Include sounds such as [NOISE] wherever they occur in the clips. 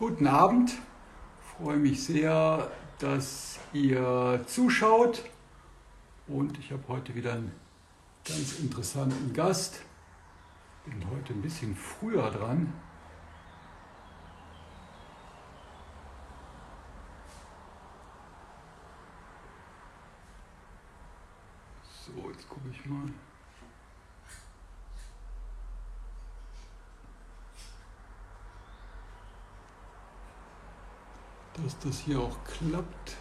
Guten Abend. Ich freue mich sehr, dass ihr zuschaut. Und ich habe heute wieder einen ganz interessanten Gast. Bin heute ein bisschen früher dran. So, jetzt gucke ich mal. Dass das hier auch klappt.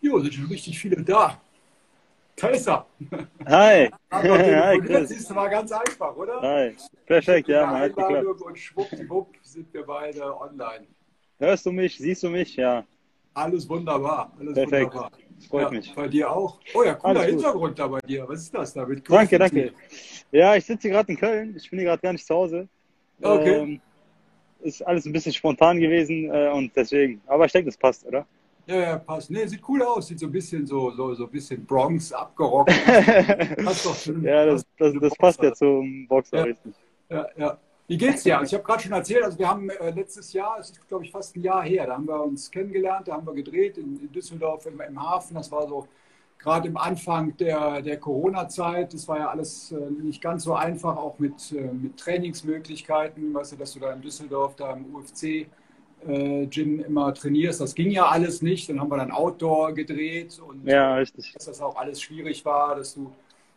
Jo, sind schon richtig viele da. Da ist er. Hi. [LAUGHS] Hi das ist mal ganz einfach, oder? Hi. Perfekt, ja, man hat geklappt. Und schwuppdiwupp sind wir beide online. Hörst du mich? Siehst du mich? Ja. Alles wunderbar. Alles Perfekt. wunderbar. Freut ja, mich. Bei dir auch. Oh ja, cooler Alles gut. Hintergrund da bei dir. Was ist das da mit Danke, danke. Ja, ich sitze hier gerade in Köln. Ich bin hier gerade gar nicht zu Hause. Okay. Ähm, ist alles ein bisschen spontan gewesen äh, und deswegen. Aber ich denke, das passt, oder? Ja, ja, passt. Nee, sieht cool aus. Sieht so ein bisschen so, so, so ein bisschen Bronx abgerockt. [LAUGHS] Passt doch schön. ja, das, das, das passt ja zum Boxer, Ja. richtig. Ja, ja. Wie geht's dir? Also ich habe gerade schon erzählt, also wir haben äh, letztes Jahr, es ist glaube ich fast ein Jahr her, da haben wir uns kennengelernt, da haben wir gedreht in, in Düsseldorf im, im Hafen. Das war so gerade im Anfang der, der Corona-Zeit. Das war ja alles äh, nicht ganz so einfach, auch mit, äh, mit Trainingsmöglichkeiten. Weißt du, dass du da in Düsseldorf, da im UFC äh, Gym immer trainierst. Das ging ja alles nicht. Dann haben wir dann Outdoor gedreht und Ja, richtig. dass das auch alles schwierig war, dass du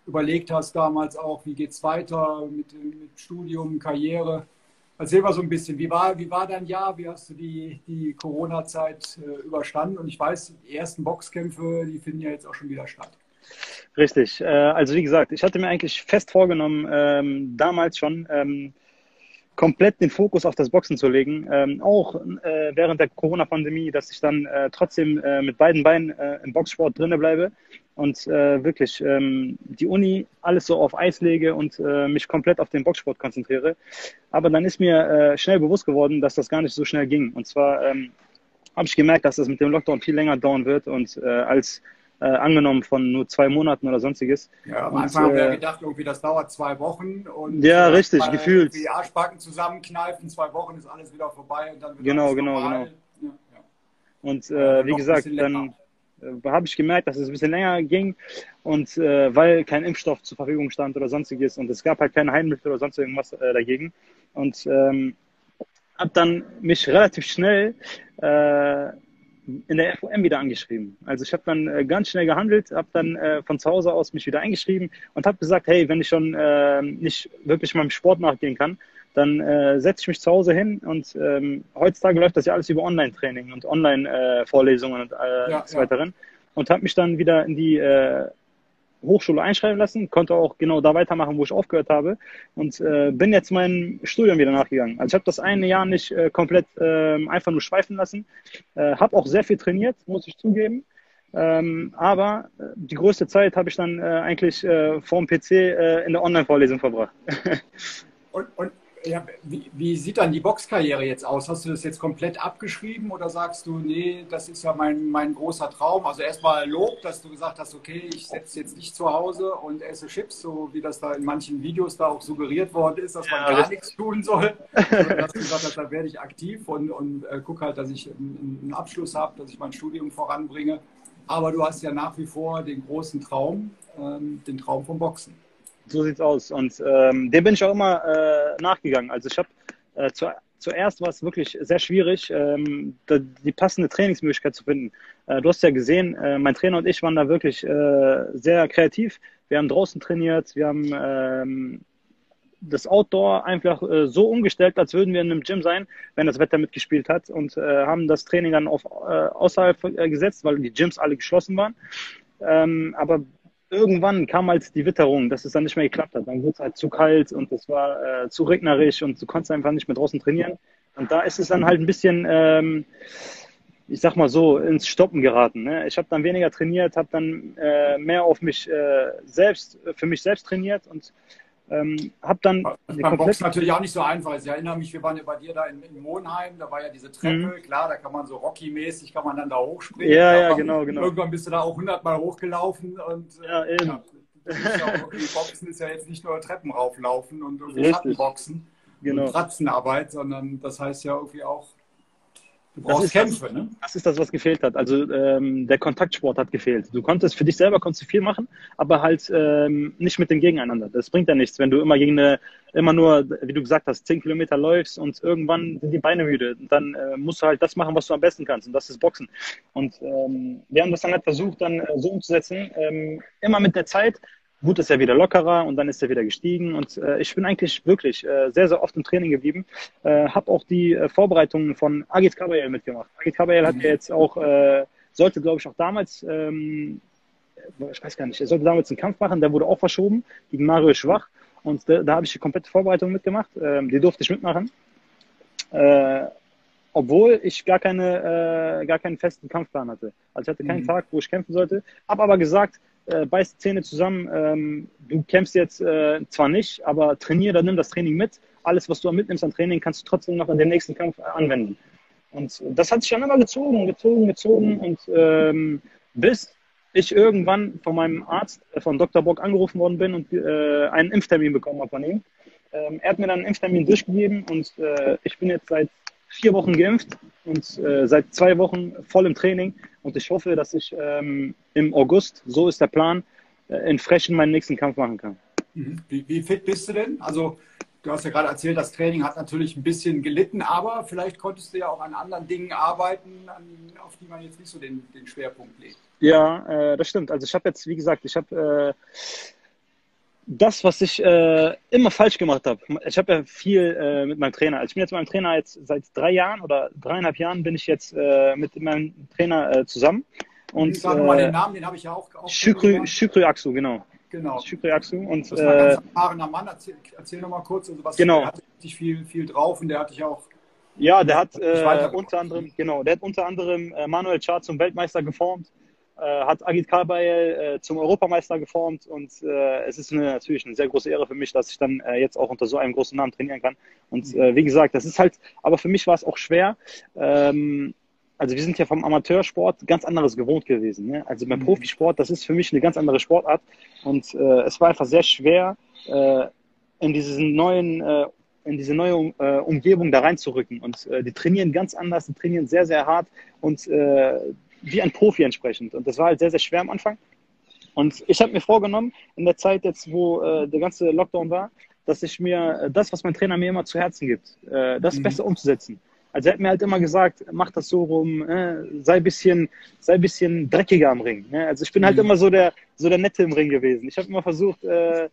überlegt hast damals auch, wie geht es weiter mit, mit Studium, Karriere. Erzähl mal so ein bisschen, wie war, wie war dein Jahr, wie hast du die, die Corona-Zeit äh, überstanden? Und ich weiß, die ersten Boxkämpfe, die finden ja jetzt auch schon wieder statt. Richtig. Äh, also wie gesagt, ich hatte mir eigentlich fest vorgenommen, ähm, damals schon ähm, komplett den Fokus auf das Boxen zu legen, ähm, auch äh, während der Corona-Pandemie, dass ich dann äh, trotzdem äh, mit beiden Beinen äh, im Boxsport drinne bleibe und äh, wirklich ähm, die Uni alles so auf Eis lege und äh, mich komplett auf den Boxsport konzentriere. Aber dann ist mir äh, schnell bewusst geworden, dass das gar nicht so schnell ging. Und zwar ähm, habe ich gemerkt, dass das mit dem Lockdown viel länger dauern wird und äh, als äh, angenommen von nur zwei Monaten oder sonstiges. Ja, am Anfang haben wir äh, gedacht, irgendwie das dauert zwei Wochen. Und Ja, äh, richtig, gefühlt. Die Arschbacken zusammenkneifen, zwei Wochen ist alles wieder vorbei und dann wird Genau, alles genau, normal. Ja, ja. Und Ja, äh, wie gesagt, dann äh, habe ich gemerkt, dass es ein bisschen länger ging und äh, weil kein Impfstoff zur Verfügung stand oder sonstiges und es gab halt keine Heilmittel oder sonst irgendwas äh, dagegen und ähm, habe dann mich relativ schnell äh, in der FOM wieder angeschrieben. Also ich habe dann äh, ganz schnell gehandelt, habe dann äh, von zu Hause aus mich wieder eingeschrieben und habe gesagt, hey, wenn ich schon äh, nicht wirklich meinem Sport nachgehen kann, dann äh, setze ich mich zu Hause hin und ähm, heutzutage läuft das ja alles über Online-Training und Online-Vorlesungen und äh, Ja, des ja. Weiteren und habe mich dann wieder in die äh, Hochschule einschreiben lassen, konnte auch genau da weitermachen, wo ich aufgehört habe und äh, bin jetzt meinem Studium wieder nachgegangen. Also ich habe das eine Jahr nicht äh, komplett äh, einfach nur schweifen lassen, äh, habe auch sehr viel trainiert, muss ich zugeben. Ähm, aber äh, die größte Zeit habe ich dann äh, eigentlich äh, vorm PC äh, in der Online-Vorlesung verbracht. [LAUGHS] Und, und ja, wie, wie sieht dann die Boxkarriere jetzt aus? Hast du das jetzt komplett abgeschrieben oder sagst du, nee, das ist ja mein, mein großer Traum? Also erstmal Lob, dass du gesagt hast, okay, ich setze jetzt nicht zu Hause und esse Chips, so wie das da in manchen Videos da auch suggeriert worden ist, dass man Ja, gar richtig. nichts tun soll. Dass du gesagt hast, da werde ich aktiv und, und äh, guck halt, dass ich einen, einen Abschluss habe, dass ich mein Studium voranbringe. Aber du hast ja nach wie vor den großen Traum, ähm, den Traum vom Boxen. So sieht's aus. Und ähm, dem bin ich auch immer äh, nachgegangen. Also ich habe äh, zu, zuerst war es wirklich sehr schwierig, ähm, da, die passende Trainingsmöglichkeit zu finden. Äh, du hast ja gesehen, äh, mein Trainer und ich waren da wirklich äh, sehr kreativ. Wir haben draußen trainiert, wir haben ähm, das Outdoor einfach äh, so umgestellt, als würden wir in einem Gym sein, wenn das Wetter mitgespielt hat und äh, haben das Training dann auf äh, außerhalb äh, gesetzt, weil die Gyms alle geschlossen waren. Ähm, aber irgendwann kam halt die Witterung, dass es dann nicht mehr geklappt hat. Dann wurde es halt zu kalt und es war äh, zu regnerisch und du konntest einfach nicht mehr draußen trainieren. Und da ist es dann halt ein bisschen, ähm, ich sag mal so, ins Stoppen geraten. Ne? Ich habe dann weniger trainiert, habe dann äh, mehr auf mich äh, selbst, für mich selbst trainiert und ähm, habe dann beim komplett Boxen natürlich auch nicht so einfach. Ich erinnere mich, wir waren ja bei dir da in, in Monheim, da war ja diese Treppe, klar, da kann man so Rocky-mäßig, kann man dann da hochspringen. Mhm. Ja, ja, genau, genau. Irgendwann bist du da auch hundertmal hochgelaufen und äh, Ja, eben. ja auch, irgendwie Boxen ist ja jetzt nicht nur Treppen rauflaufen und irgendwie Richtig. Schattenboxen. genau. Ratzenarbeit, sondern das heißt ja irgendwie auch, Du brauchst das Kämpfe, das, ne? Das ist das, was gefehlt hat. Also ähm, der Kontaktsport hat gefehlt. Du konntest für dich selber konntest du viel machen, aber halt ähm, nicht mit dem Gegeneinander. Das bringt ja nichts, wenn du immer gegen eine, immer nur, wie du gesagt hast, zehn Kilometer läufst und irgendwann sind die Beine müde. dann äh, musst du halt das machen, was du am besten kannst, und das ist Boxen. Und ähm, wir haben das dann halt versucht, dann äh, so umzusetzen. Ähm, immer mit der Zeit Gut ist er wieder lockerer und dann ist er wieder gestiegen. Und äh, ich bin eigentlich wirklich äh, sehr, sehr oft im Training geblieben. Äh, habe auch die äh, Vorbereitungen von Agit Kabayel mitgemacht. Agit Kabayel hat ja jetzt auch, äh, sollte glaube ich auch damals, ähm, ich weiß gar nicht, er sollte damals einen Kampf machen, der wurde auch verschoben gegen Mario Schwach. Und da, da habe ich die komplette Vorbereitung mitgemacht. Ähm, die durfte ich mitmachen. Äh, obwohl ich gar, keine, äh, gar keinen festen Kampfplan hatte. Also ich hatte keinen mhm. Tag, wo ich kämpfen sollte. Habe aber gesagt, äh, beiß Zähne zusammen, ähm, du kämpfst jetzt äh, zwar nicht, aber trainier, dann nimm das Training mit. Alles, was du mitnimmst an Training, kannst du trotzdem noch in dem nächsten Kampf anwenden. Und das hat sich dann immer gezogen, gezogen, gezogen und ähm, bis ich irgendwann von meinem Arzt, äh, von Dr. Bock, angerufen worden bin und äh, einen Impftermin bekommen habe von ihm. Ähm, er hat mir dann einen Impftermin durchgegeben und äh, ich bin jetzt seit vier Wochen geimpft und äh, seit zwei Wochen voll im Training. Und ich hoffe, dass ich ähm, im August, so ist der Plan, äh, in Frechen meinen nächsten Kampf machen kann. Mhm. Wie, wie, fit bist du denn? Also, du hast ja gerade erzählt, das Training hat natürlich ein bisschen gelitten, aber vielleicht konntest du ja auch an anderen Dingen arbeiten, an, auf die man jetzt nicht so den, den Schwerpunkt legt. Ja, äh, das stimmt. Also, ich habe jetzt, wie gesagt, ich habe. Äh, das, was ich äh, immer falsch gemacht habe. Ich habe ja viel äh, mit meinem Trainer. Also ich bin jetzt mit meinem Trainer jetzt seit drei Jahren oder dreieinhalb Jahren bin ich jetzt äh, mit meinem Trainer äh, zusammen. Und ich sage mal den Namen, den habe ich ja auch. auch Shukri, Shukri Aksu, genau. Genau. Shukri Aksu. Und, das war ein ganz erfahrener Mann. Erzähl, erzähl nochmal kurz. Also was, genau. Der hatte richtig viel, viel drauf und der hatte ich auch. Ja, der hat äh, unter anderem, genau, der hat unter anderem äh, Manuel Char zum Weltmeister geformt äh, hat Agit Kabayel äh, zum Europameister geformt und äh, es ist eine, natürlich eine sehr große Ehre für mich, dass ich dann äh, jetzt auch unter so einem großen Namen trainieren kann. Und äh, wie gesagt, das ist halt, aber für mich war es auch schwer. Ähm, also wir sind ja vom Amateursport ganz anderes gewohnt gewesen. Ne? Also beim mhm. Profisport, das ist für mich eine ganz andere Sportart und äh, es war einfach sehr schwer, äh, in diesen neuen äh, in diese neue äh, Umgebung da reinzurücken. Und äh, die trainieren ganz anders, die trainieren sehr, sehr hart und äh, wie ein Profi entsprechend. Und das war halt sehr, sehr schwer am Anfang. Und ich habe mir vorgenommen, in der Zeit jetzt, wo äh, der ganze Lockdown war, dass ich mir äh, das, was mein Trainer mir immer zu Herzen gibt, äh, das mhm. besser umzusetzen. Also er hat mir halt immer gesagt, mach das so rum, äh, sei bisschen, sei bisschen dreckiger am Ring. Ne? Also ich bin halt mhm. immer so der, so der Nette im Ring gewesen. Ich habe immer versucht, äh,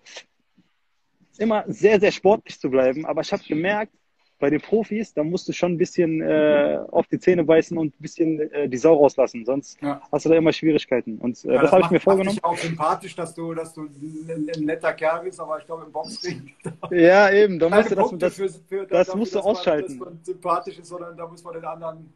immer sehr, sehr sportlich zu bleiben, aber ich habe gemerkt, bei den Profis, da musst du schon ein bisschen äh, auf die Zähne beißen und ein bisschen äh, die Sau rauslassen, sonst ja. hast du da immer Schwierigkeiten. Und äh, ja, das, das habe ich mir vorgenommen. Das ist auch sympathisch, dass du, dass du ein, ein netter Kerl bist, aber ich glaube im Boxring. [LAUGHS] ja, eben, da musst du das, das, für, für, das dafür, musst du ausschalten. Man, dass man sympathisch ist, sondern da muss man den anderen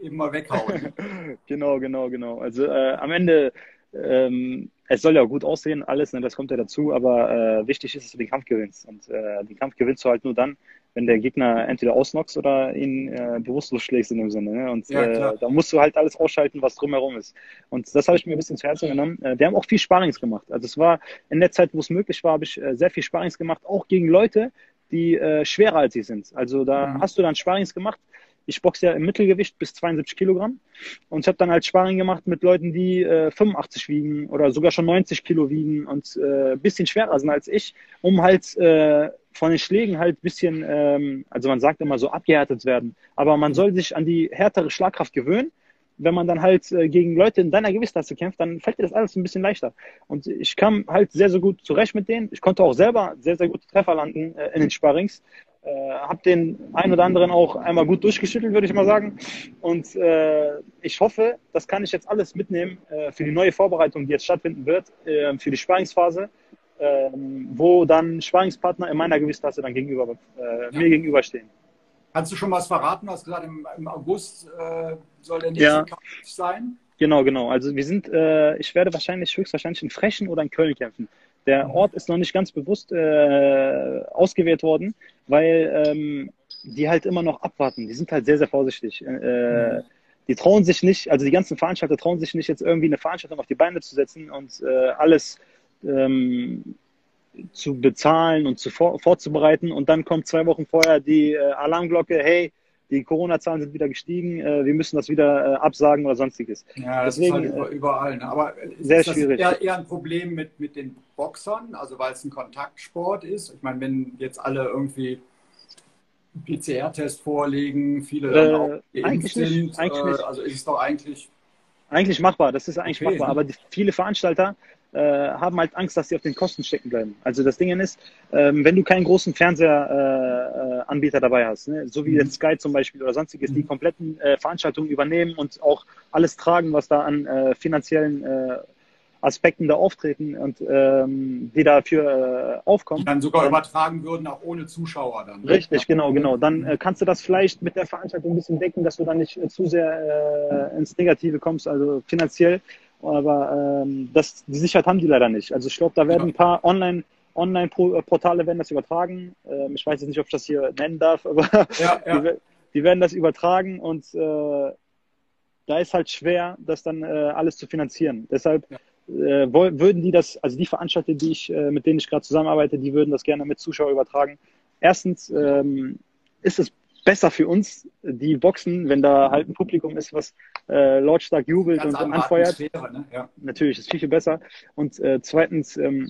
eben mal weghauen. [LAUGHS] genau, genau, genau. Also äh, am Ende ähm, es soll ja gut aussehen, alles, ne, das kommt ja dazu, aber äh, wichtig ist, dass du den Kampf gewinnst. Und äh, den Kampf gewinnst du halt nur dann, wenn der Gegner entweder ausnockst oder ihn äh, bewusstlos schlägst in dem Sinne. Ne? Und ja, äh, da musst du halt alles ausschalten, was drumherum ist. Und das habe ich mir ein bisschen zu Herzen genommen. Äh, wir haben auch viel Sparings gemacht. Also es war in der Zeit, wo es möglich war, habe ich äh, sehr viel Sparings gemacht, auch gegen Leute, die äh, schwerer als sie sind. Also da mhm. hast du dann Sparings gemacht, ich boxe ja im Mittelgewicht bis 72 Kilogramm und ich habe dann halt Sparring gemacht mit Leuten, die äh, 85 wiegen oder sogar schon 90 Kilo wiegen und äh, bisschen schwerer sind als ich, um halt äh, von den Schlägen halt bisschen, ähm, also man sagt immer so abgehärtet werden, aber man soll sich an die härtere Schlagkraft gewöhnen. Wenn man dann halt äh, gegen Leute in deiner Gewichtsklasse kämpft, dann fällt dir das alles ein bisschen leichter. Und ich kam halt sehr, sehr gut zurecht mit denen. Ich konnte auch selber sehr, sehr gute Treffer landen äh, in den Sparrings. Äh, habe den einen oder anderen auch einmal gut durchgeschüttelt, würde ich mal sagen. Und äh, ich hoffe, das kann ich jetzt alles mitnehmen äh, für die neue Vorbereitung, die jetzt stattfinden wird, äh, für die Sparingsphase, äh, wo dann Sparingspartner in meiner Gewichtsklasse dann gegenüber, äh, ja. mir gegenüberstehen. Kannst du schon was verraten? Du hast gesagt, im, im August soll der nächste ja. Kampf sein. Genau, genau. Also wir sind, ich werde wahrscheinlich höchstwahrscheinlich in Frechen oder in Köln kämpfen. Der Ort ist noch nicht ganz bewusst äh, ausgewählt worden, weil ähm, die halt immer noch abwarten. Die sind halt sehr, sehr vorsichtig. Äh, mhm. Die trauen sich nicht, also die ganzen Veranstalter trauen sich nicht, jetzt irgendwie eine Veranstaltung auf die Beine zu setzen und äh, alles ähm, zu bezahlen und zu vor, vorzubereiten. Und dann kommt zwei Wochen vorher die äh, Alarmglocke, hey, die Corona-Zahlen sind wieder gestiegen, äh, wir müssen das wieder äh, absagen oder sonstiges. Ja, das Deswegen, ist halt überall. Ne? Aber sehr ist das schwierig. Eher, eher ein Problem mit, mit den Boxern, also weil es ein Kontaktsport ist. Ich meine, wenn jetzt alle irgendwie PCR-Test vorlegen, viele dann auch geimpft sind, eigentlich nicht. also ist es doch eigentlich eigentlich machbar, das ist eigentlich okay. machbar, aber die, viele Veranstalter äh, haben halt Angst, dass sie auf den Kosten stecken bleiben. Also das Ding ist, ähm, wenn du keinen großen Fernsehanbieter äh, dabei hast, ne, so wie mhm. jetzt Sky zum Beispiel oder sonstiges, die mhm. kompletten äh, Veranstaltungen übernehmen und auch alles tragen, was da an äh, finanziellen äh, Aspekten da auftreten und ähm, die dafür äh, aufkommen. Die dann sogar dann, übertragen würden, auch ohne Zuschauer dann. Richtig, genau, genau. Dann äh, kannst du das vielleicht mit der Veranstaltung ein bisschen decken, dass du dann nicht äh, zu sehr äh, ins Negative kommst, also finanziell. Aber ähm, das, die Sicherheit haben die leider nicht. Also ich glaube, da werden ein paar Online- Online-Portale werden das übertragen. Ähm, ich weiß jetzt nicht, ob ich das hier nennen darf, [LAUGHS] aber ja, ja. Die, die, werden das übertragen und äh, da ist halt schwer, das dann äh, alles zu finanzieren. Deshalb ja äh, würden die das, also die Veranstalter, die ich, äh, mit denen ich gerade zusammenarbeite, die würden das gerne mit Zuschauern übertragen. Erstens ähm, ist es besser für uns, die Boxen, wenn da halt ein Publikum ist, was äh, lautstark jubelt Ganz und anfeuert. Ne? Ja. Natürlich, ist viel, viel besser. Und äh, zweitens ähm,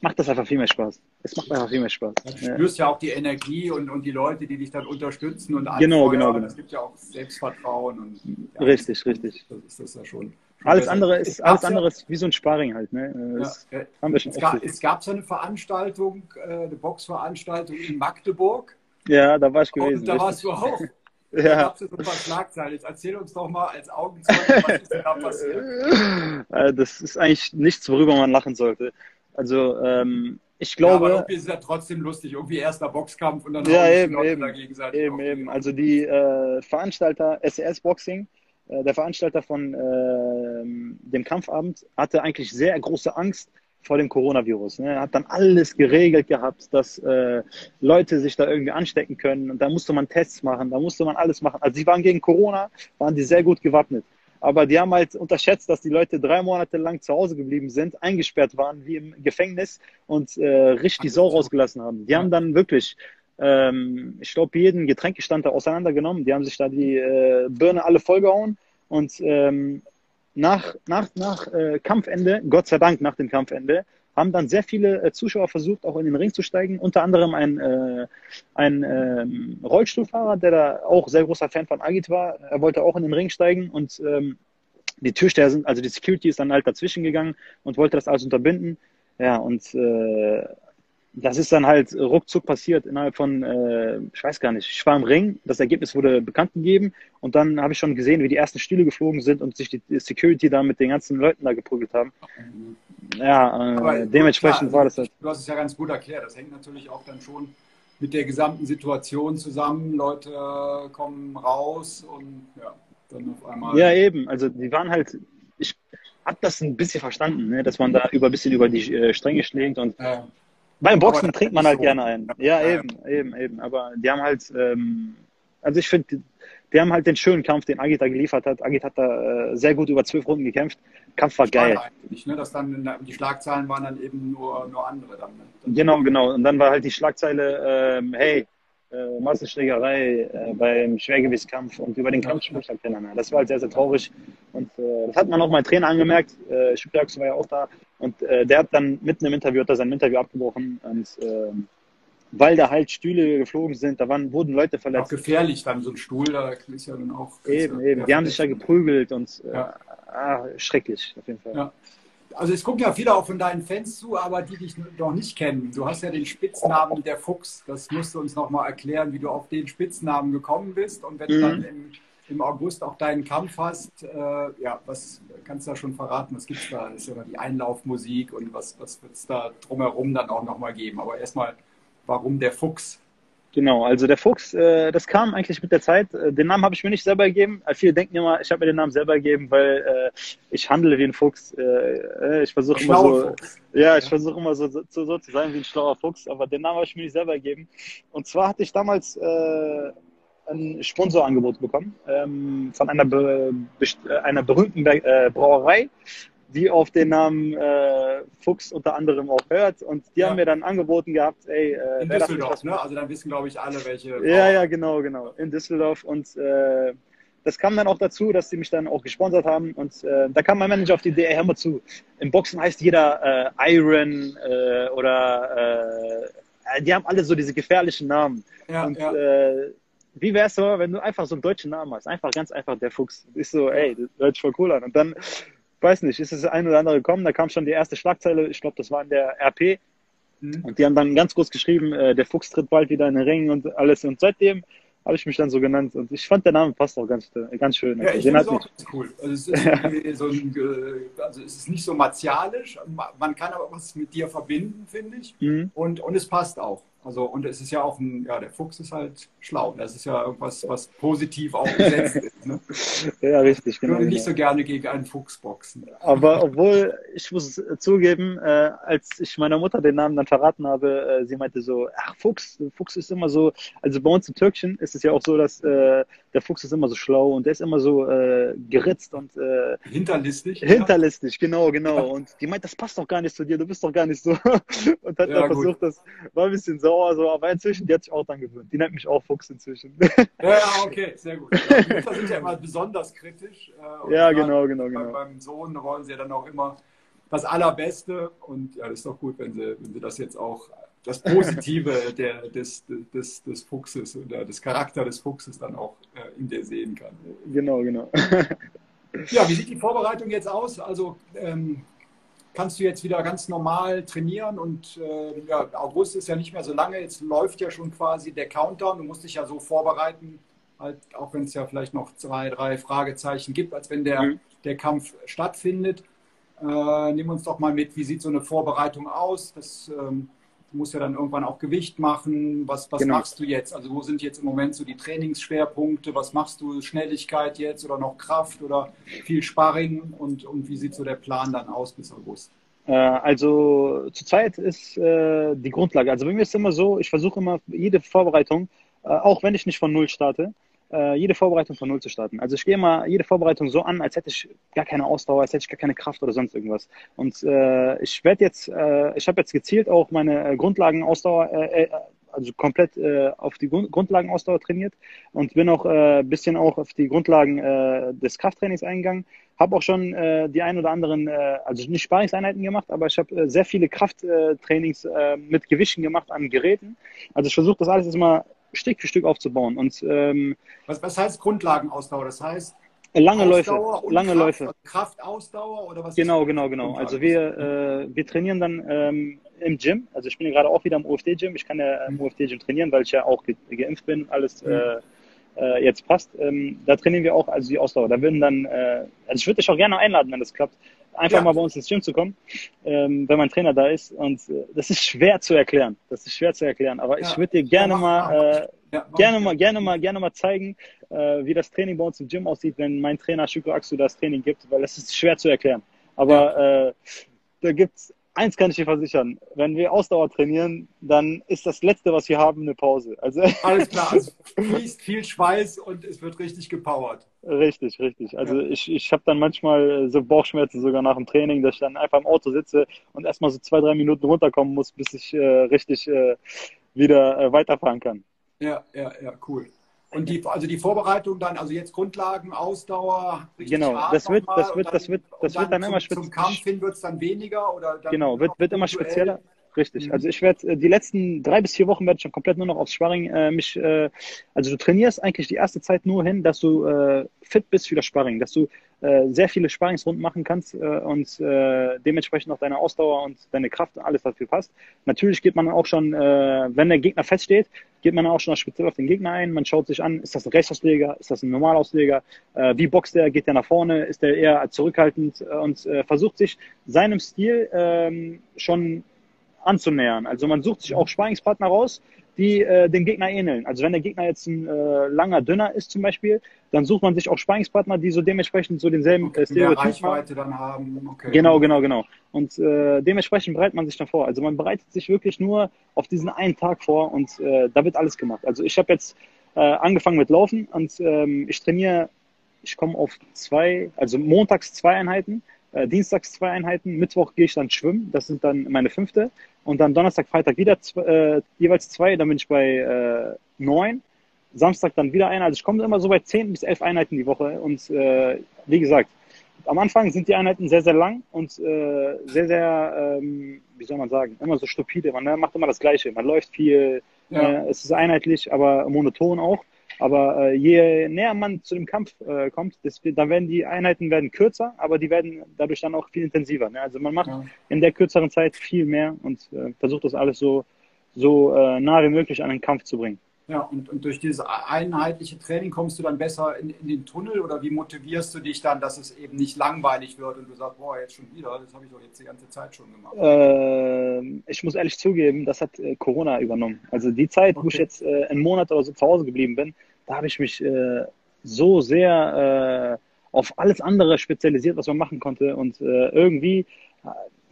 macht das einfach viel mehr Spaß. Es macht einfach viel mehr Spaß. Ja, du spürst ja. auch die Energie und, und die Leute, die dich dann unterstützen und genau, genau, genau. Es gibt ja auch Selbstvertrauen. Und, richtig, richtig. Das ist das ja schon. Alles andere ist, alles andere ist wie so ein Sparring halt. Ne? Das ja, haben wir schon es, gab, es gab so eine Veranstaltung, äh, eine Boxveranstaltung in Magdeburg. Ja, da war ich gewesen. Und da warst du auch. [LAUGHS] Ja. Da gab es so ein paar Schlagzeilen. Jetzt erzähl uns doch mal als Augenzeuge, was ist denn da passiert? [LAUGHS] Äh, das ist eigentlich nichts, worüber man lachen sollte. Also, ähm, ich glaube. Ja, aber irgendwie ist ja trotzdem lustig. Irgendwie erster Boxkampf und dann ja, eben, eben, eben, eben. Also die äh, Veranstalter SES Boxing äh, der Veranstalter von äh, dem Kampfabend hatte eigentlich sehr große Angst vor dem Coronavirus. Ne? Er hat dann alles geregelt gehabt, dass äh, Leute sich da irgendwie anstecken können. Und da musste man Tests machen, da musste man alles machen. Also sie waren gegen Corona, waren die sehr gut gewappnet. Aber die haben halt unterschätzt, dass die Leute drei Monate lang zu Hause geblieben sind, eingesperrt waren wie im Gefängnis und äh, richtig die Sau rausgelassen haben. Die haben dann wirklich ähm, ich glaube, jeden Getränkestand da auseinandergenommen. Die haben sich da die äh, Birne alle vollgehauen und ähm, nach, nach, nach äh, Kampfende, Gott sei Dank nach dem Kampfende, haben dann sehr viele äh, Zuschauer versucht, auch in den Ring zu steigen. Unter anderem ein, äh, ein äh, Rollstuhlfahrer, der da auch sehr großer Fan von Agit war. Er wollte auch in den Ring steigen und ähm, die Türsteher sind, also die Security ist dann halt dazwischen gegangen und wollte das alles unterbinden. Ja, und äh, das ist dann halt ruckzuck passiert innerhalb von, äh, ich weiß gar nicht, ich war im Ring, das Ergebnis wurde bekannt gegeben und dann habe ich schon gesehen, wie die ersten Stühle geflogen sind und sich die Security da mit den ganzen Leuten da geprügelt haben. Ja, äh, dementsprechend klar, war das halt. Du hast es ja ganz gut erklärt. Das hängt natürlich auch dann schon mit der gesamten Situation zusammen. Leute kommen raus und ja, dann auf einmal. Ja, eben. Also die waren halt, ich habe das ein bisschen verstanden, ne? dass man da über ein bisschen über die äh, Stränge schlägt und ja. Beim Boxen aber trinkt man halt so. gerne einen. Ja, ja, eben, eben, eben. Aber die haben halt, ähm, also ich finde, die, die, haben halt den schönen Kampf, den Agita geliefert hat. Agit hat da äh, sehr gut über zwölf Runden gekämpft. Kampf war geil. Nicht, ne? dass dann, die Schlagzeilen waren dann eben nur, nur andere. Dann, ne? Genau, genau. Und dann war halt die Schlagzeile, ähm, hey, äh, Massenschlägerei äh, beim Schwergewichtskampf und über den Kampf spricht halt keiner mehr. Das war halt sehr, sehr traurig. Und äh, das hat man auch mein Trainer angemerkt. Äh, Schubiax war ja auch da. Und äh, der hat dann mitten im Interview, hat er sein Interview abgebrochen. Und äh, weil da halt Stühle geflogen sind, da waren, wurden Leute verletzt. Auch gefährlich dann, so ein Stuhl, da ist ja dann auch. Eben, eben. Die haben sich da geprügelt und äh, ja. ah, schrecklich, auf jeden Fall. Ja. Also es gucken ja viele auch von deinen Fans zu, aber die dich noch nicht kennen. Du hast ja den Spitznamen der Fuchs. Das musst du uns nochmal erklären, wie du auf den Spitznamen gekommen bist. Und wenn mhm. du dann im, im, August auch deinen Kampf hast, äh, ja, was kannst du da schon verraten? Was gibt es da? Ist ja die Einlaufmusik und was, was wird es da drumherum dann auch nochmal geben? Aber erstmal, warum der Fuchs? Genau, also der Fuchs, äh, das kam eigentlich mit der Zeit. Äh, den Namen habe ich mir nicht selber gegeben. Äh, viele denken immer, ich habe mir den Namen selber gegeben, weil äh, ich handle wie ein Fuchs. Äh, äh ich versuche immer so, Fuchs. ja, ich versuche immer so, so, so, zu sein wie ein schlauer Fuchs, aber den Namen habe ich mir nicht selber gegeben. Und zwar hatte ich damals äh, ein Sponsorangebot bekommen ähm, von einer, be einer berühmten äh, Brauerei die auf den Namen äh, Fuchs unter anderem auch hört. Und die ja. haben mir dann angeboten gehabt, ey, äh, in Düsseldorf, ne? Also dann wissen, glaube ich, alle, welche. Ja, ja, genau, genau. In Düsseldorf. Und äh, das kam dann auch dazu, dass sie mich dann auch gesponsert haben. Und äh, da kam mein Manager auf die Idee, hör mal zu, im Boxen heißt jeder äh, Iron äh, oder äh, die haben alle so diese gefährlichen Namen. Ja, und ja. Äh, wie wär's so, wenn du einfach so einen deutschen Namen hast? Einfach ganz einfach der Fuchs. Ist so, ey, das hört sich voll cool an. Und dann, weiß nicht, ist es ein oder andere gekommen, da kam schon die erste Schlagzeile, ich glaube, das war in der RP. Mhm. Und die haben dann ganz groß geschrieben, äh, der Fuchs tritt bald wieder in den Ring und alles. Und seitdem habe ich mich dann so genannt. Und ich fand, der Name passt auch ganz, ganz schön. Ja, ich finde es auch ganz cool. Also es, ist [LAUGHS] so ein, äh, also es ist nicht so martialisch. Man kann aber was mit dir verbinden, finde ich. Mhm. Und, und es passt auch. Also, und es ist ja auch ein, ja, der Fuchs ist halt schlau. Das ist ja irgendwas, was positiv auch gesetzt [LAUGHS] ist. Ne? ja, richtig, genau. Ich würde nicht so gerne gegen einen Fuchs boxen. Aber obwohl, ich muss zugeben, äh, als ich meiner Mutter den Namen dann verraten habe, äh, sie meinte so, ach, Fuchs, Fuchs ist immer so, also bei uns im Türkchen ist es ja auch so, dass äh, der Fuchs ist immer so schlau und der ist immer so äh, geritzt und äh, hinterlistig. Hinterlistig, ja. genau, genau. Und die meint, das passt doch gar nicht zu dir, du bist doch gar nicht so. [LAUGHS] und hat ja, dann versucht, das war ein bisschen sauer, so, aber inzwischen, die hat sich auch dann gewöhnt. Die nennt mich auch Fuchs inzwischen. [LAUGHS] ja, okay, sehr gut. Die Mütter sind ja immer besonders kritisch. Äh, ja, genau, genau, genau. Beim Sohn wollen sie ja dann auch immer das Allerbeste und ja, das ist doch gut, wenn sie, wenn sie das jetzt auch das Positive [LAUGHS] der, des, des, des Fuchses oder des Charakter des Fuchses dann auch äh, in dir sehen kann. Genau, genau. ja, wie sieht die Vorbereitung jetzt aus? Also ähm, kannst du jetzt wieder ganz normal trainieren und äh, ja, August ist ja nicht mehr so lange, jetzt läuft ja schon quasi der Countdown, du musst dich ja so vorbereiten, halt, auch wenn es ja vielleicht noch zwei, drei Fragezeichen gibt, als wenn der, mhm. der Kampf stattfindet. Äh, nimm uns doch mal mit, wie sieht so eine Vorbereitung aus? Das, ähm, Du musst ja dann irgendwann auch Gewicht machen. Was, was genau. machst du jetzt? Also wo sind jetzt im Moment so die Trainingsschwerpunkte? Was machst du? Schnelligkeit jetzt oder noch Kraft oder viel Sparring? Und, und wie sieht so der Plan dann aus bis August? Äh, also zurzeit ist äh, die Grundlage. Also bei mir ist es immer so, ich versuche immer jede Vorbereitung, äh, auch wenn ich nicht von Null starte, äh, jede Vorbereitung von Null zu starten. Also ich gehe mal jede Vorbereitung so an, als hätte ich gar keine Ausdauer, als hätte ich gar keine Kraft oder sonst irgendwas. Und äh, ich werde jetzt, äh, ich habe jetzt gezielt auch meine Grundlagenausdauer, äh, äh, also komplett äh, auf die Grund Grundlagenausdauer trainiert und bin auch ein äh, bisschen auch auf die Grundlagen äh, des Krafttrainings eingegangen. Habe auch schon äh, die ein oder anderen, äh, also nicht Sparingseinheiten gemacht, aber ich habe äh, sehr viele Krafttrainings äh, mit Gewichten gemacht an Geräten. Also ich versuche das alles jetzt mal Stück für Stück aufzubauen. Und, ähm, was, was heißt Grundlagenausdauer? Das heißt, Lange Läufe, lange Kraft, Läufe. Kraftausdauer oder was? Genau, genau, genau. Also wir, äh, wir trainieren dann ähm, im Gym. Also ich bin ja gerade auch wieder im UFD-Gym. Ich kann ja im UFD-Gym trainieren, weil ich ja auch ge geimpft bin. Alles mhm. äh, äh, jetzt passt. Ähm, da trainieren wir auch also die Ausdauer. Da würden dann, äh, also ich würde dich auch gerne einladen, wenn das klappt einfach ja. mal bei uns ins Gym zu kommen, ähm, wenn mein Trainer da ist. Und äh, das ist schwer zu erklären. Das ist schwer zu erklären. Aber ja. ich würde dir gerne mal, äh, gerne mal, gerne mal, gerne mal zeigen, äh, wie das Training bei uns im Gym aussieht, wenn mein Trainer Shiko Aksu das Training gibt, weil das ist schwer zu erklären. Aber äh, da gibt's eins kann ich dir versichern, wenn wir Ausdauer trainieren, dann ist das Letzte, was wir haben, eine Pause. Also [LAUGHS] Alles klar, also fließt viel Schweiß und es wird richtig gepowert. Richtig, richtig. Also ja. ich, ich habe dann manchmal so Bauchschmerzen sogar nach dem Training, dass ich dann einfach im Auto sitze und erstmal so zwei, drei Minuten runterkommen muss, bis ich äh, richtig äh, wieder äh, weiterfahren kann. Ja, ja, ja, cool. Und die, also die Vorbereitung dann, also jetzt Grundlagen, Ausdauer, genau, das wird, das wird, das wird, das wird dann, immer spezieller. Zum Kampf hin wird es dann weniger oder dann Genau, wird, wird immer spezieller. Richtig. Mhm. Also ich werde äh, die letzten drei bis vier Wochen werde ich schon komplett nur noch aufs Sparring äh, mich. Äh, also du trainierst eigentlich die erste Zeit nur hin, dass du äh, fit bist für das Sparring, dass du äh, sehr viele Sparringsrunden machen kannst äh, und äh, dementsprechend auch deine Ausdauer und deine Kraft und alles dafür passt. Natürlich geht man auch schon, äh, wenn der Gegner feststeht, geht man auch schon speziell auf den Gegner ein. Man schaut sich an, ist das ein Rechtsausleger, ist das ein Normalausleger, äh, wie boxt der, geht der nach vorne, ist der eher zurückhaltend äh, und äh, versucht sich seinem Stil äh, schon anzunähern. Also man sucht sich auch Sparingspartner raus, die äh, dem Gegner ähneln. Also wenn der Gegner jetzt ein äh, langer Dünner ist zum Beispiel, dann sucht man sich auch Sparingspartner, die so dementsprechend so denselben okay, äh, Stereotyp haben. dann haben. Okay. Genau, genau, genau. Und äh, dementsprechend bereitet man sich dann vor. Also man bereitet sich wirklich nur auf diesen einen Tag vor und äh, da wird alles gemacht. Also ich habe jetzt äh, angefangen mit Laufen und ähm, ich trainiere, ich komme auf zwei, also montags zwei Einheiten äh, dienstags zwei Einheiten, Mittwoch gehe ich dann schwimmen, das sind dann meine fünfte. Und dann Donnerstag, Freitag wieder äh, jeweils zwei, dann bin ich bei äh, neun. Samstag dann wieder eine. Also ich komme immer so bei zehn bis elf Einheiten die Woche. Und äh, wie gesagt, am Anfang sind die Einheiten sehr, sehr lang und äh, sehr, sehr, ähm, wie soll man sagen, immer so stupide. Man macht immer das Gleiche. Man läuft viel, ja. äh, es ist einheitlich, aber monoton auch. Aber äh, je näher man zu dem Kampf äh, kommt, das, dann werden die Einheiten werden kürzer, aber die werden dadurch dann auch viel intensiver. Ne? Also man macht ja. in der kürzeren Zeit viel mehr und äh, versucht das alles so, so äh, nah wie möglich an den Kampf zu bringen. Ja, und, und durch dieses einheitliche Training kommst du dann besser in, in, den Tunnel oder wie motivierst du dich dann, dass es eben nicht langweilig wird und du sagst, boah, jetzt schon wieder, das habe ich doch jetzt die ganze Zeit schon gemacht? Äh, ich muss ehrlich zugeben, das hat äh, Corona übernommen. Also die Zeit, okay. wo ich jetzt äh, einen Monat oder so zu Hause geblieben bin, da habe ich mich äh, so sehr äh, auf alles andere spezialisiert, was man machen konnte und äh, irgendwie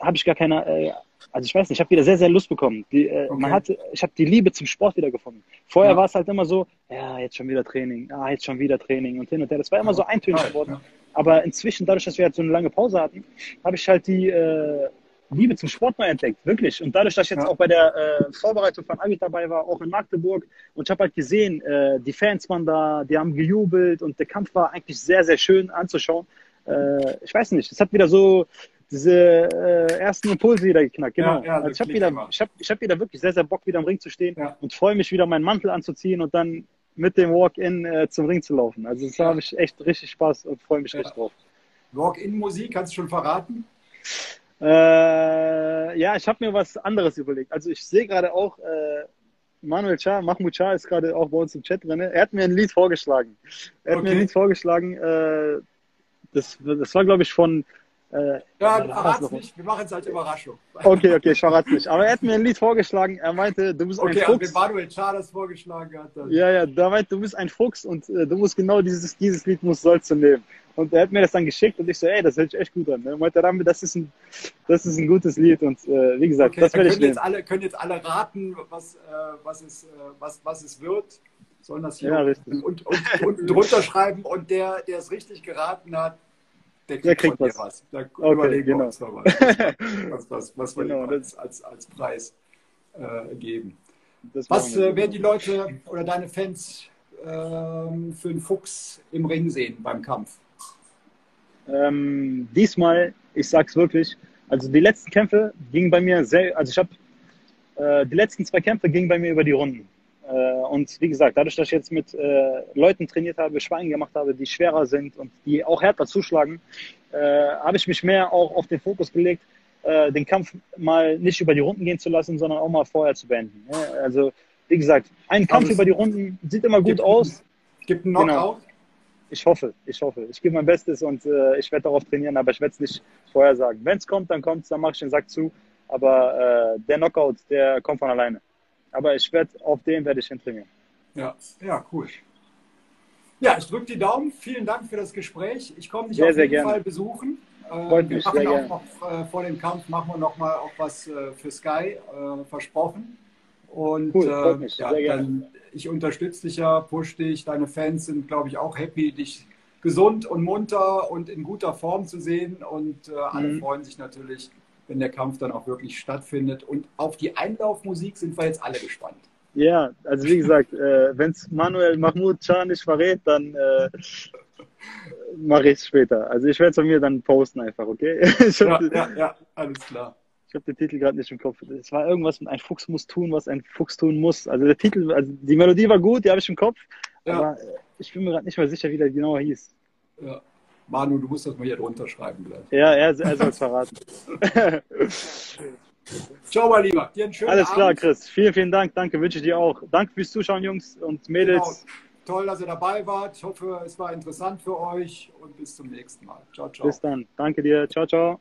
habe ich gar keine also ich weiß nicht, ich habe wieder sehr, sehr Lust bekommen. Die, äh, okay. man hat, ich habe die Liebe zum Sport wieder gefunden. Vorher ja. war es halt immer so, ja, jetzt schon wieder Training, ah, jetzt schon wieder Training und hin und her. Das war immer so eintönig geworden. Ja. Aber inzwischen, dadurch, dass wir jetzt so eine lange Pause hatten, habe ich halt die äh, Liebe zum Sport neu entdeckt, wirklich. Und dadurch, dass ich jetzt ja. auch bei der äh, Vorbereitung von Abi dabei war, auch in Magdeburg, und ich habe halt gesehen, äh, die Fans waren da, die haben gejubelt und der Kampf war eigentlich sehr, sehr schön anzuschauen. Äh, ich weiß nicht, es hat wieder so diese äh, ersten Impulse wieder geknackt. Genau. Ja, ja, also ich habe wieder, ich habe, ich habe wieder wirklich sehr, sehr Bock, wieder im Ring zu stehen und freue mich wieder, meinen Mantel anzuziehen und dann mit dem Walk-in äh, zum Ring zu laufen. Also das habe ich echt richtig Spaß und freue mich richtig drauf. Walk-in-Musik, kannst du schon verraten? Äh, ja, ich habe mir was anderes überlegt. Also ich sehe gerade auch, äh, Manuel Cha, Mahmoud Cha ist gerade auch bei uns im Chat drin. Er hat mir ein Lied vorgeschlagen. Er hat okay. mir ein Lied vorgeschlagen. Äh, das, das war, glaube ich, von äh, ja, verrat's nicht, wir machen es als Überraschung. Okay, okay, ich verrate nicht. Aber er hat mir ein Lied vorgeschlagen, er meinte, du bist okay, ein Fuchs. Okay, Manuel Charles vorgeschlagen hat. Dann. Ja, ja, da meinte, du bist ein Fuchs und äh, du musst genau dieses, dieses Lied musst, sollst du nehmen. Und er hat mir das dann geschickt und ich so, ey, das hört sich echt gut an. Er meinte, das ist ein, das ist ein gutes Lied und äh, wie gesagt, okay, das werde ich nehmen. Jetzt alle, können jetzt alle raten, was, äh, was, es, äh, was, was es wird. Sollen das hier ja, und, und, und, drunter schreiben und der, der es richtig geraten hat, der kriegt, kriegt was. was. Da okay, überlegen genau. wir uns noch was, [LAUGHS] was, was, wir genau, als, als, als Preis äh, geben. was äh, werden die Leute oder deine Fans äh, für einen Fuchs im Ring sehen beim Kampf? Ähm, diesmal, ich sag's wirklich, also die letzten Kämpfe gingen bei mir sehr, also ich habe äh, die letzten zwei Kämpfe gingen bei mir über die Runden. Äh, und wie gesagt, dadurch, dass ich jetzt mit äh, Leuten trainiert habe, Schweine gemacht habe, die schwerer sind und die auch härter zuschlagen, äh, habe ich mich mehr auch auf den Fokus gelegt, den Kampf mal nicht über die Runden gehen zu lassen, sondern auch mal vorher zu beenden. Also, wie gesagt, ein Kampf über die Runden sieht immer gut aus. Gibt einen Knockout? Genau. Ich hoffe, ich hoffe. Ich gebe mein Bestes und äh, ich werde darauf trainieren, aber ich werde es nicht vorher sagen. Wenn es kommt, dann kommt es, dann mache ich den Sack zu. Aber äh, der Knockout, der kommt von alleine. Aber ich werde auf den werde ich hintrainieren. Ja, ja, cool. Ja, ich drücke die Daumen. Vielen Dank für das Gespräch. Ich komme dich sehr, auf jeden gerne. Fall besuchen. Freut wir machen auch noch, äh, vor dem Kampf machen wir noch mal auch was äh, für Sky äh, versprochen. Und cool, äh, ja, dann, ich unterstütze dich ja, push dich. Deine Fans sind, glaube ich, auch happy, dich gesund und munter und in guter Form zu sehen. Und äh, alle mhm. freuen sich natürlich, wenn der Kampf dann auch wirklich stattfindet. Und auf die Einlaufmusik sind wir jetzt alle gespannt. Ja, also wie gesagt, äh, wenn es Manuel Mahmoud Shah nicht verrät, dann äh, mache ich es später. Also ich werde es von mir dann posten einfach, okay? [LAUGHS] ja, ja, ja, alles klar. Ich habe den Titel gerade nicht im Kopf. Es war irgendwas mit ein Fuchs muss tun, was ein Fuchs tun muss. Also der Titel, also die Melodie war gut, die habe ich im Kopf, ja. aber ich bin mir gerade nicht mehr sicher, wie der genauer hieß. Ja. Manu, du musst das mal hier drunter schreiben gleich. Ja, er, er soll es verraten. [LAUGHS] Ciao, mein Lieber. Dir einen schönen Alles klar, Abend. Chris. Vielen, vielen Dank. Danke, wünsche ich dir auch. Danke fürs Zuschauen, Jungs und Mädels. Genau. Toll, dass ihr dabei wart. Ich hoffe, es war interessant für euch und bis zum nächsten Mal. Ciao, ciao. Bis dann. Danke dir. Ciao, ciao.